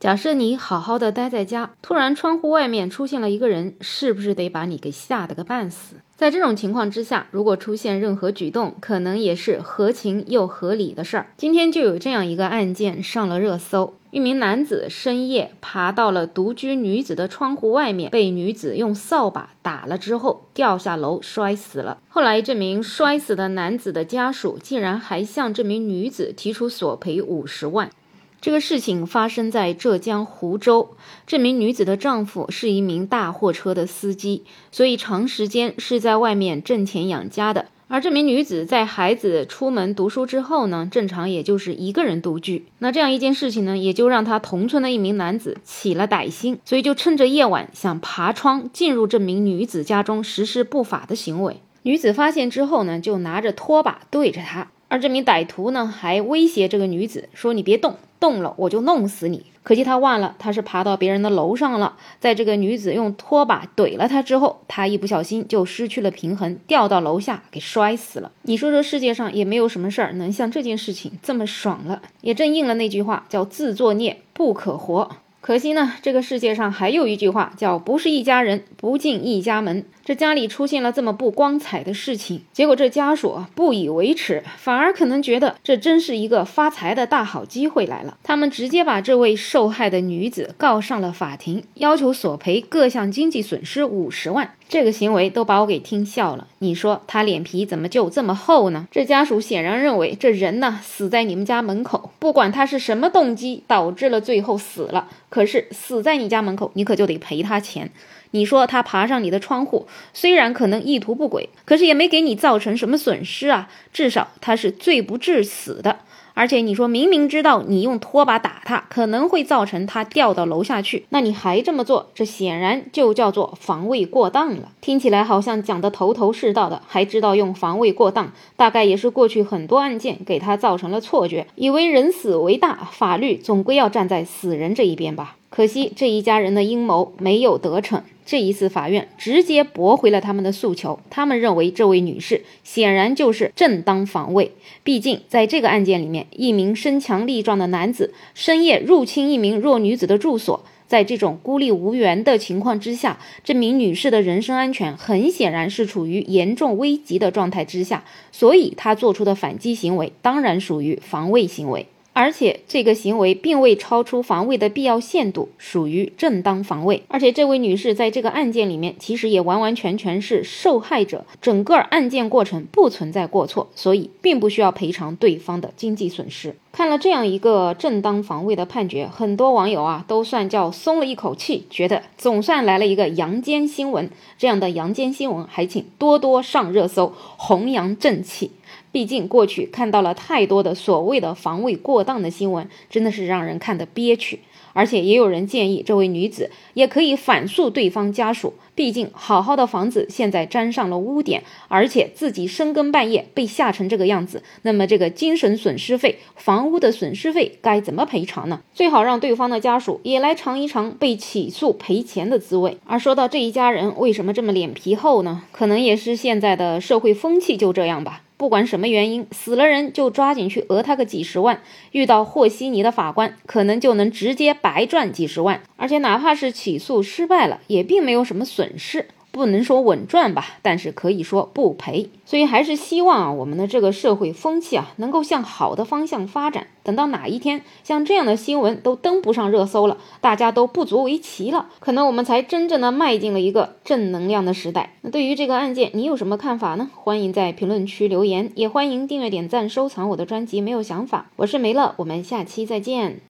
假设你好好的待在家，突然窗户外面出现了一个人，是不是得把你给吓得个半死？在这种情况之下，如果出现任何举动，可能也是合情又合理的事儿。今天就有这样一个案件上了热搜：一名男子深夜爬到了独居女子的窗户外面，被女子用扫把打了之后掉下楼摔死了。后来，这名摔死的男子的家属竟然还向这名女子提出索赔五十万。这个事情发生在浙江湖州。这名女子的丈夫是一名大货车的司机，所以长时间是在外面挣钱养家的。而这名女子在孩子出门读书之后呢，正常也就是一个人独居。那这样一件事情呢，也就让她同村的一名男子起了歹心，所以就趁着夜晚想爬窗进入这名女子家中实施不法的行为。女子发现之后呢，就拿着拖把对着她，而这名歹徒呢，还威胁这个女子说：“你别动。”动了我就弄死你！可惜他忘了，他是爬到别人的楼上了。在这个女子用拖把怼了他之后，他一不小心就失去了平衡，掉到楼下给摔死了。你说这世界上也没有什么事儿能像这件事情这么爽了，也正应了那句话，叫自作孽不可活。可惜呢，这个世界上还有一句话叫不是一家人不进一家门。这家里出现了这么不光彩的事情，结果这家属不以为耻，反而可能觉得这真是一个发财的大好机会来了。他们直接把这位受害的女子告上了法庭，要求索赔各项经济损失五十万。这个行为都把我给听笑了。你说他脸皮怎么就这么厚呢？这家属显然认为这人呢死在你们家门口，不管他是什么动机导致了最后死了，可是死在你家门口，你可就得赔他钱。你说他爬上你的窗户，虽然可能意图不轨，可是也没给你造成什么损失啊，至少他是罪不至死的。而且你说明明知道你用拖把打他可能会造成他掉到楼下去，那你还这么做，这显然就叫做防卫过当了。听起来好像讲的头头是道的，还知道用防卫过当，大概也是过去很多案件给他造成了错觉，以为人死为大，法律总归要站在死人这一边吧。可惜这一家人的阴谋没有得逞。这一次，法院直接驳回了他们的诉求。他们认为这位女士显然就是正当防卫。毕竟，在这个案件里面，一名身强力壮的男子深夜入侵一名弱女子的住所，在这种孤立无援的情况之下，这名女士的人身安全很显然是处于严重危急的状态之下，所以她做出的反击行为当然属于防卫行为。而且这个行为并未超出防卫的必要限度，属于正当防卫。而且这位女士在这个案件里面，其实也完完全全是受害者，整个案件过程不存在过错，所以并不需要赔偿对方的经济损失。看了这样一个正当防卫的判决，很多网友啊都算叫松了一口气，觉得总算来了一个阳间新闻。这样的阳间新闻，还请多多上热搜，弘扬正气。毕竟过去看到了太多的所谓的防卫过当的新闻，真的是让人看得憋屈。而且也有人建议，这位女子也可以反诉对方家属。毕竟好好的房子现在沾上了污点，而且自己深更半夜被吓成这个样子，那么这个精神损失费、房屋的损失费该怎么赔偿呢？最好让对方的家属也来尝一尝被起诉赔钱的滋味。而说到这一家人为什么这么脸皮厚呢？可能也是现在的社会风气就这样吧。不管什么原因，死了人就抓紧去讹他个几十万。遇到和稀泥的法官，可能就能直接白赚几十万。而且哪怕是起诉失败了，也并没有什么损失。不能说稳赚吧，但是可以说不赔。所以还是希望啊，我们的这个社会风气啊，能够向好的方向发展。等到哪一天像这样的新闻都登不上热搜了，大家都不足为奇了，可能我们才真正的迈进了一个正能量的时代。那对于这个案件，你有什么看法呢？欢迎在评论区留言，也欢迎订阅、点赞、收藏我的专辑。没有想法，我是梅乐，我们下期再见。